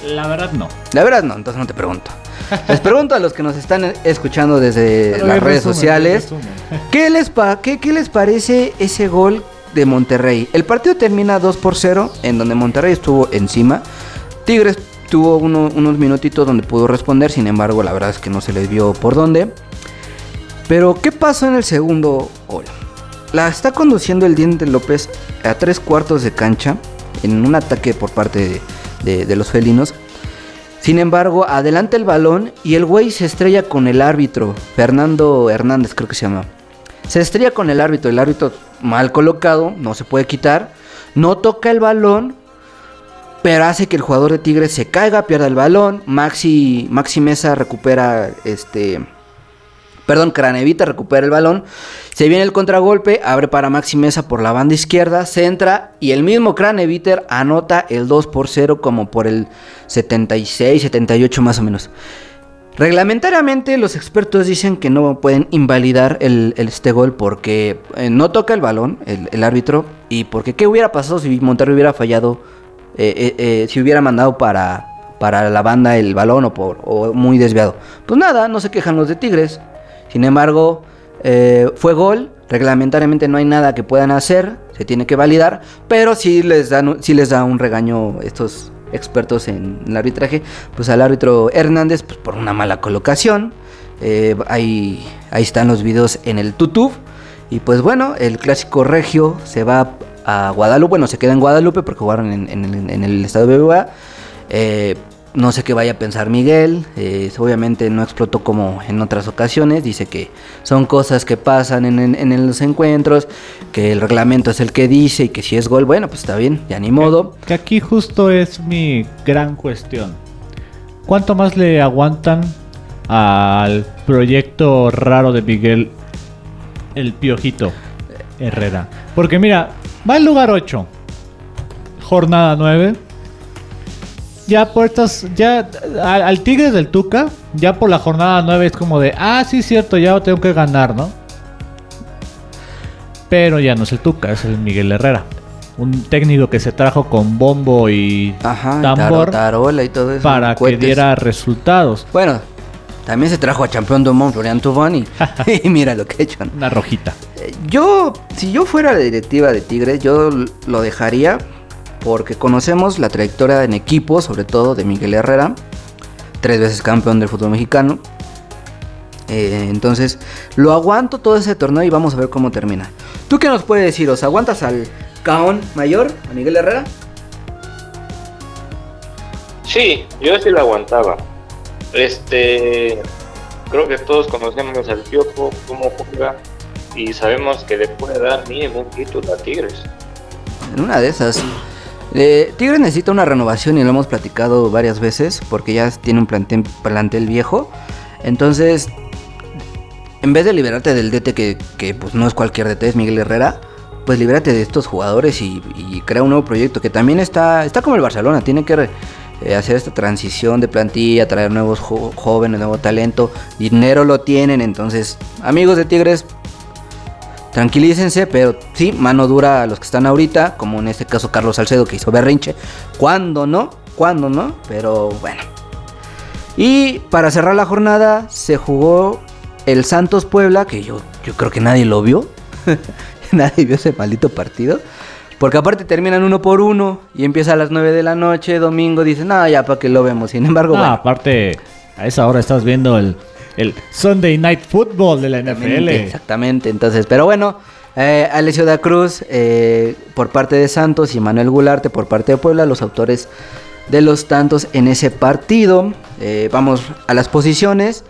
La verdad, no. La verdad no, entonces no te pregunto. Les pregunto a los que nos están escuchando desde Pero las redes resumen, sociales. ¿qué les, pa- qué, qué les parece ese gol de Monterrey? El partido termina 2 por 0, en donde Monterrey estuvo encima. Tigres tuvo uno- unos minutitos donde pudo responder, sin embargo, la verdad es que no se les vio por dónde. Pero, ¿qué pasó en el segundo gol? La está conduciendo el Diente López a tres cuartos de cancha en un ataque por parte de, de- de los felinos. Sin embargo, adelanta el balón y el güey se estrella con el árbitro, Fernando Hernández creo que se llama. Se estrella con el árbitro, el árbitro mal colocado, no se puede quitar, no toca el balón pero hace que el jugador de Tigres se caiga, pierda el balón. Maxi, Maxi Mesa recupera este. Perdón, Cranevita recupera el balón. Se viene el contragolpe, abre para Maxi Mesa por la banda izquierda, centra y el mismo Craneviter anota el 2 por 0 como por el 76, 78 más o menos. Reglamentariamente los expertos dicen que no pueden invalidar este gol porque eh, no toca el balón el, árbitro y porque qué hubiera pasado si Monterrey hubiera fallado, eh, eh, si hubiera mandado para, para la banda el balón o, por, o muy desviado. Pues nada, no se quejan los de Tigres. Sin embargo, eh, fue gol, reglamentariamente no hay nada que puedan hacer, se tiene que validar, pero sí les, dan, sí les da un regaño estos expertos en el arbitraje, pues al árbitro Hernández pues, por una mala colocación. Eh, ahí, están los videos en el YouTube. Y pues bueno, el clásico regio se va a Guadalupe. Bueno, se queda en Guadalupe porque jugaron en, en el- en el estado de BBVA. Eh, no sé qué vaya a pensar Miguel. eh, obviamente no explotó como en otras ocasiones. Dice que son cosas que pasan en, en- en los encuentros. Que el reglamento es el que dice. Y que si es gol, bueno, pues está bien, ya ni modo. Que aquí justo es mi gran cuestión. ¿Cuánto más le aguantan al proyecto raro de Miguel el Piojito Herrera? Porque mira, va al lugar 8, jornada 9. Ya por estas, ya al, al Tigres del Tuca, ya por la jornada 9 es como de, ah, sí, cierto, ya tengo que ganar, ¿no? Pero ya no es el Tuca, es el Miguel Herrera. Un técnico que se trajo con bombo y Ajá, tambor taro- y todo eso. para que diera resultados. Bueno, también se trajo a campeón de Mont Florian Tubón y, [laughs] y mira lo que ha hecho. Una rojita. Eh, Yo, si yo fuera la directiva de Tigres, yo lo dejaría porque conocemos la trayectoria en equipo, sobre todo de Miguel Herrera, tres veces campeón del fútbol mexicano. Eh, entonces, lo aguanto todo ese torneo y vamos a ver cómo termina. ¿Tú qué nos puedes decir? ¿Os aguantas al Caón Mayor, a Miguel Herrera? Sí, yo sí lo aguantaba. Este, creo que todos conocemos al Piojo, cómo juega, y sabemos que le puede dar mínimo un título a Tigres. En una de esas. Eh, Tigres necesita una renovación y lo hemos platicado varias veces porque ya tiene un plantel, viejo. Entonces, en vez de liberarte del DT que, pues no es cualquier DT, es Miguel Herrera, pues libérate de estos jugadores y, crea un nuevo proyecto que también está, está como el Barcelona, tiene que eh, hacer esta transición de plantilla, traer nuevos jóvenes, nuevo talento, dinero lo tienen, entonces amigos de Tigres, tranquilícense, pero sí, mano dura a los que están ahorita, como en este caso Carlos Salcedo que hizo berrinche, cuando no, cuando no, pero bueno. Y para cerrar la jornada se jugó el Santos Puebla, que yo, yo creo que nadie lo vio. [laughs] nadie vio ese maldito partido. Porque aparte terminan uno por uno y empieza a las 9 de la noche, domingo, dicen, no, ya para que lo vemos. Sin embargo, Ah, bueno, aparte, a esa hora estás viendo el, el Sunday Night Football de la NFL. Exactamente. Entonces, pero bueno, eh, Alessio da Cruz eh, por parte de Santos y Manuel Gularte por parte de Puebla, los autores de los tantos en ese partido. Eh, vamos a las posiciones.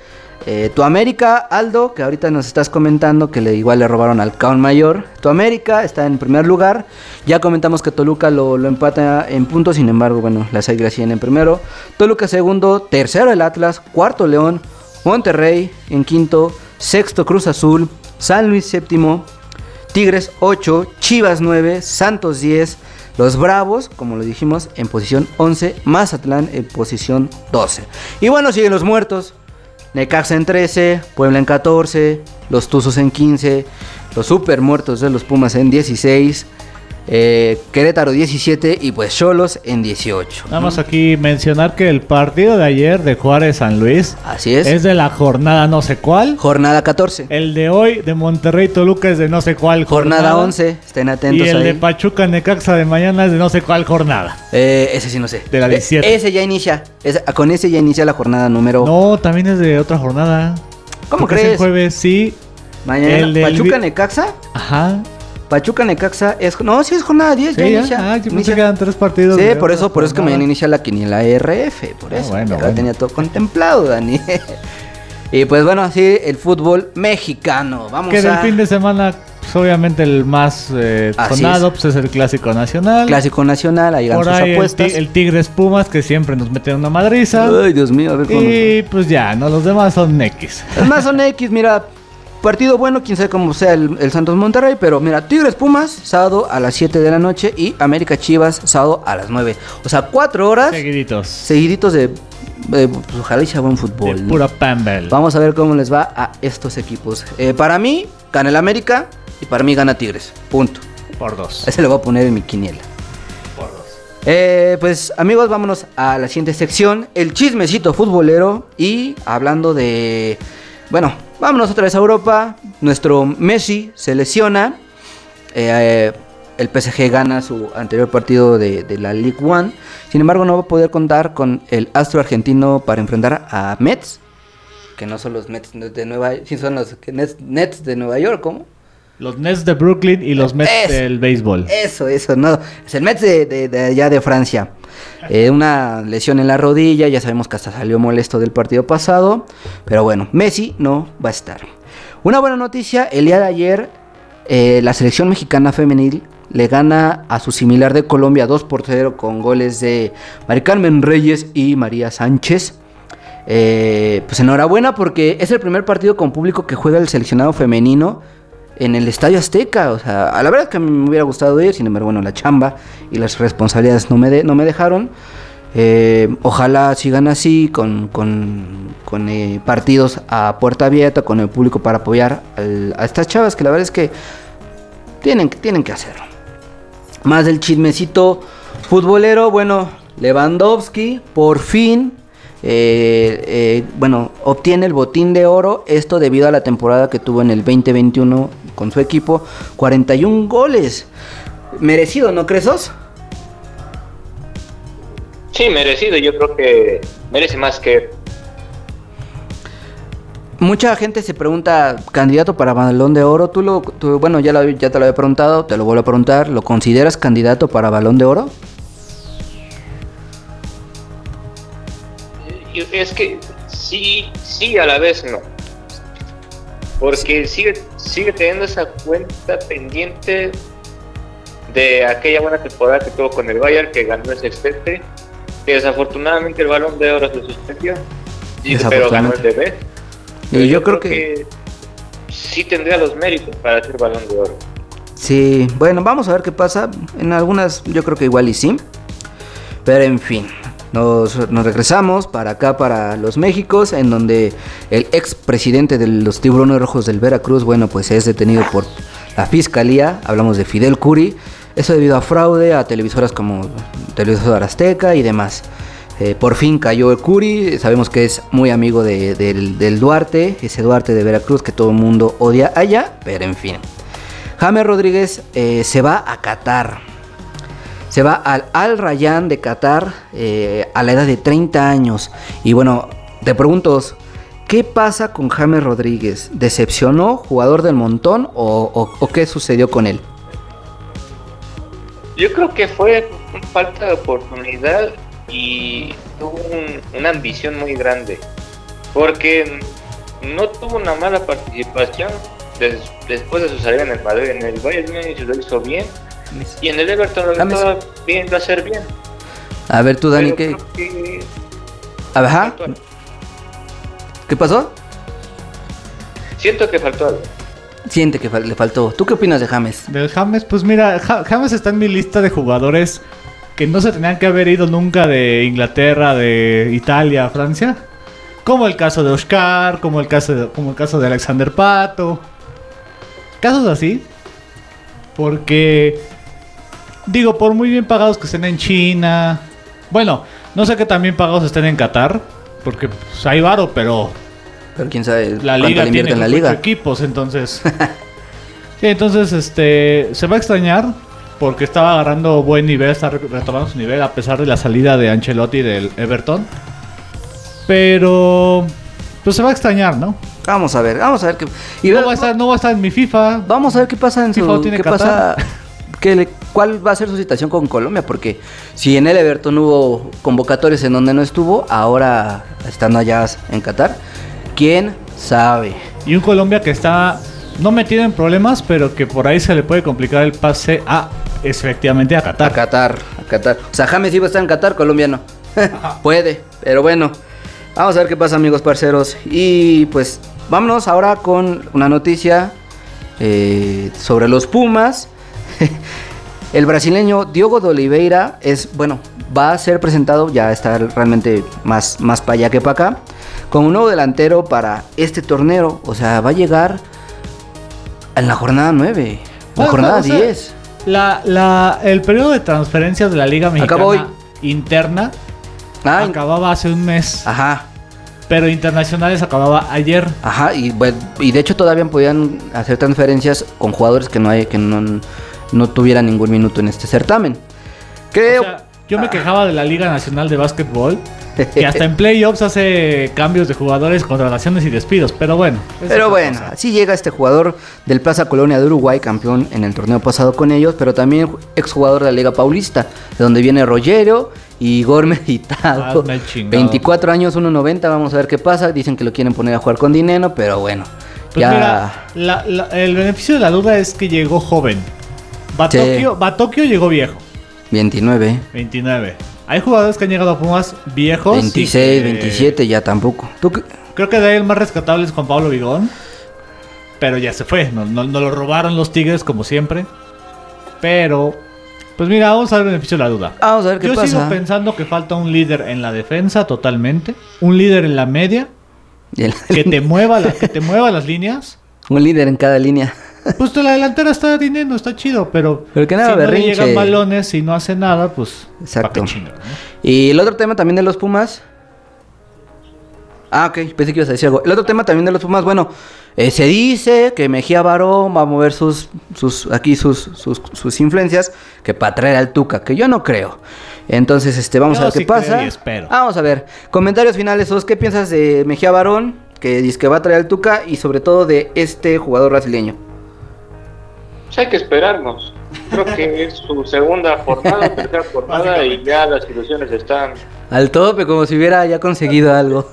Tu América, Aldo, que ahorita nos estás comentando que le, igual le robaron al Caon Mayor. Tu América está en primer lugar. Ya comentamos que Toluca lo, lo empata en puntos, sin embargo, bueno, las Águilas siguen en primero. Toluca segundo, tercero el Atlas, cuarto León, Monterrey en quinto, sexto Cruz Azul, San Luis séptimo, Tigres 8, Chivas 9, Santos 10, los Bravos, como lo dijimos, en posición 11, Mazatlán en posición 12. Y bueno, siguen los muertos. Necaxa en 13, Puebla en 14, los Tuzos en 15, los super muertos de los Pumas en 16, eh, Querétaro 17 y pues Cholos en 18. Nada más aquí mencionar que el partido de ayer de Juárez San Luis Así es. es de la jornada no sé cuál. Jornada 14. El de hoy de Monterrey Toluca es de no sé cuál jornada. Jornada 11, estén atentos Y el ahí. de Pachuca Necaxa de mañana es de no sé cuál jornada. Eh, ese sí no sé. De la Eh, 17. ese ya inicia. con ese ya inicia la jornada número. No, también es de otra jornada. ¿Cómo Porque es crees? el jueves, sí. Mañana. el del Pachuca Necaxa. Ajá. Pachuca Necaxa es. No, sí es jornada 10. Sí, ya inicia. Ah, yo inicia. que eran tres partidos. Sí, por eso, por eso es que mañana inicia la quiniela RF. Por Ah, eso. bueno, ya lo tenía todo contemplado, Dani. [laughs] y pues bueno, así el fútbol mexicano. Vamos Que del a. fin de semana pues, obviamente el más eh, sonado es. pues, es el clásico nacional. Clásico nacional, ahí ganan sus ahí apuestas. el Tigres Pumas que siempre nos meten una madriza. Ay, Dios mío, a ver cómo. y pues ya, no los demás son X. Es más, son X, mira. Partido bueno, quién sabe cómo sea el, el Santos Monterrey, pero mira, Tigres Pumas, sábado a las 7 de la noche y América Chivas, sábado a las 9. O sea, 4 horas Seguiditos. seguiditos de, de- pues, ojalá y sea buen De fútbol. ¿no? pura Pambel. Vamos a ver cómo les va a estos equipos. Eh, para mí, gana el América y para mí gana Tigres. Punto. Por dos. Ese lo voy a poner en mi quiniela. Por dos. Eh, pues amigos, vámonos a la siguiente sección, el chismecito futbolero y hablando de, bueno, vámonos otra vez a Europa, nuestro Messi se lesiona, eh, el PSG gana su anterior partido de, la League One, sin embargo no va a poder contar con el astro argentino para enfrentar a Mets, que no son los Mets de Nueva York, son los Nets de Nueva York, ¿cómo? Los Nets de Brooklyn y los Mets Es- del béisbol. Eso, eso, no. Es el Mets de, de- de allá de Francia. Eh, una lesión en la rodilla, ya sabemos que hasta salió molesto del partido pasado. Pero bueno, Messi no va a estar. Una buena noticia, el día de ayer eh, la selección mexicana femenil le gana a su similar de Colombia 2 por 0 con goles de Mari Carmen Reyes y María Sánchez. Eh, pues enhorabuena porque es el primer partido con público que juega el seleccionado femenino en el Estadio Azteca. O sea, a la verdad que me hubiera gustado ir, sin embargo, bueno, la chamba y las responsabilidades no me, no me dejaron. Eh, ojalá sigan así, con, con- eh, partidos a puerta abierta, con el público para apoyar a estas chavas, que la verdad es que tienen, tienen que hacerlo. Más del chismecito futbolero, bueno, Lewandowski por fin, eh, bueno, obtiene el botín de oro, esto debido a la temporada que tuvo en el 2021 con su equipo, 41 goles. Merecido, ¿no crees? Os? Sí, merecido. Yo creo que merece más que Mucha gente se pregunta, candidato para balón de oro, tú lo, tú- bueno, ya, lo- ya te lo había preguntado, te lo vuelvo a preguntar, ¿lo consideras candidato para balón de oro? Es que sí, sí, a la vez no. Porque sigue, sigue teniendo esa cuenta pendiente de aquella buena temporada que tuvo con el Bayern, que ganó el sextete, que desafortunadamente el balón de oro se suspendió, pero ganó el DB. Y yo creo que... sí tendría los méritos para ser balón de oro. Sí, bueno, vamos a ver qué pasa. En algunas yo creo que igual y sí. Pero en fin, nos, regresamos para acá, para los Méxicos, en donde el ex presidente de los tiburones rojos del Veracruz, bueno, pues es detenido por la fiscalía. Hablamos de Fidel Curi. Eso debido a fraude a televisoras como Televisora Azteca y demás. Eh, por fin cayó el Curi, sabemos que es muy amigo de- del, del Duarte, ese Duarte de Veracruz que todo el mundo odia allá, pero en fin. James Rodríguez eh, se va a Qatar. Se va al Al Rayyan de Qatar eh, a la edad de 30 años. Y bueno, te pregunto, ¿qué pasa con James Rodríguez? ¿Decepcionó, jugador del montón o, o- qué sucedió con él? Yo creo que fue falta de oportunidad y tuvo un- una ambición muy grande. Porque no tuvo una mala participación des- después de su salida en el Madrid. En el Bayern lo hizo bien. Y en el Everton lo James. estaba viendo hacer bien. A ver tú, Dani, ¿qué, que a ver, ajá. ¿qué pasó? Siento que faltó algo. Siente que fal- le faltó. ¿Tú qué opinas de James? Del James, pues mira, Ja- James está en mi lista de jugadores que no se tenían que haber ido nunca de Inglaterra, de Italia, Francia. Como el caso de Oscar, como el caso de, como el caso de Alexander Pato. Casos así. Porque, digo, por muy bien pagados que estén en China. Bueno, no sé qué tan bien pagados estén en Qatar. Porque pues, hay varo, pero Pero quién sabe la liga le tiene en la ocho liga. equipos, entonces. [laughs] sí, entonces este se va a extrañar porque estaba agarrando buen nivel, está re- retomando su nivel a pesar de la salida de Ancelotti del Everton. Pero pues se va a extrañar, ¿no? Vamos a ver, vamos a ver qué. Y No va a estar, no va a estar en mi FIFA. Vamos a ver qué pasa en su. FIFA tiene qué Qatar. pasa. Qué le- ¿Cuál va a ser su situación con Colombia? Porque si en el Everton hubo convocatorias en donde no estuvo, ahora estando allá en Qatar, ¿quién sabe? Y un Colombia que está no metido en problemas, pero que por ahí se le puede complicar el pase a, efectivamente, a A Qatar. Qatar, a Qatar. O sea, James iba a estar en Qatar, colombiano. [laughs] Puede, pero bueno. Vamos a ver qué pasa, amigos parceros. Y pues vámonos ahora con una noticia eh, sobre los Pumas. [laughs] El brasileño Diogo de Oliveira es, bueno, va a ser presentado, ya está realmente más, más para allá que para acá, como un nuevo delantero para este torneo. O sea, va a llegar en la jornada 9, la Ah, jornada o sea, 10. La, la, el periodo de transferencias de la Liga Mexicana hoy. interna Ah, acababa hace un mes, Ajá, pero internacionales acababa ayer. Ajá, y, y de hecho todavía podían hacer transferencias con jugadores que no hay, que no, no tuvieran ningún minuto en este certamen. Creo. O sea, yo me quejaba de la Liga Nacional de Básquetbol, que hasta en [laughs] playoffs hace cambios de jugadores, contrataciones y despidos, pero bueno. pero bueno, cosa. así llega este jugador del Plaza Colonia de Uruguay, campeón en el torneo pasado con ellos, pero también exjugador de la Liga Paulista, de donde viene Rogerio y Igor [laughs] Meditado. Chingado. 24 años, 1.90, vamos a ver qué pasa. Dicen que lo quieren poner a jugar con dinero, pero bueno. Pues ya. mira, la- la- el beneficio de la duda es que llegó joven. Batokio, Batokio llegó viejo, 29, 29. Hay jugadores que han llegado a Pumas viejos. y 26, que- 27, ya tampoco. ¿Tú qué- Creo que de ahí el más rescatable es Juan Pablo Vigón. Pero ya se fue. No, no- no lo robaron los Tigres como siempre. Pero, pues mira, vamos a ver el beneficio de la duda. Vamos a ver qué Yo pasa. sigo pensando que falta un líder en la defensa totalmente. Un líder en la media. Que te mueva, la- que te [laughs] mueva las líneas. Un líder en cada línea. [laughs] Pues la delantera está dinero, está chido, pero, Pero que nada, si no le berrinche. llegan balones y no hace nada, pues Exacto. ¿pa' qué chingas, no? Y el otro tema también de los Pumas. Ah, ok, pensé que ibas a decir algo. El otro tema también de los Pumas, bueno, eh, se dice que Mejía Barón va a mover sus, sus aquí sus, sus, sus influencias que para traer al Tuca, que yo no creo. Entonces, este, vamos Yo a ver qué sí pasa. y espero. Vamos a ver. Comentarios finales, Sos, ¿qué piensas de Mejía Barón? Que dice que va a traer al Tuca y sobre todo de este jugador brasileño. Pues hay que esperarnos. Creo que es su segunda jornada, [laughs] tercera jornada y ya las ilusiones están. Al tope, como si hubiera ya conseguido algo.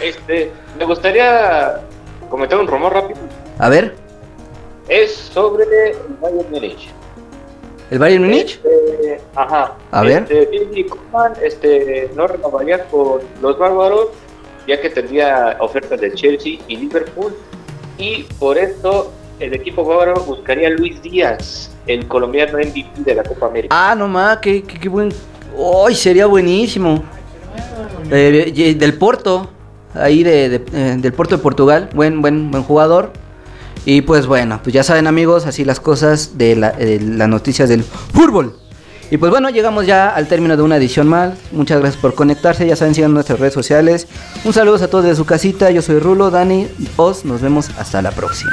Este, me gustaría comentar un rumor rápido. a ver, Es sobre el Bayern Múnich. ¿el Bayern Múnich? Este, ajá. A ver. Este, Koeman, este, no renovaría con los bárbaros, ya que tendría ofertas de Chelsea y Liverpool. Y por esto, el equipo bávaro buscaría Luis Díaz, el colombiano MVP de la Copa América. Ah, no más, qué, qué, buen. ¡Uy! sería buenísimo. Eh, del Porto, ahí de, de- eh, del Porto de Portugal, buen, buen, buen jugador. Y pues bueno, pues ya saben amigos, así las cosas de, la- de las noticias del fútbol. Y pues bueno, llegamos ya al término de una edición más. Muchas gracias por conectarse, ya saben, sigan nuestras redes sociales. Un saludo a todos de su casita, yo soy Rulo, Dani, Oz, nos vemos hasta la próxima.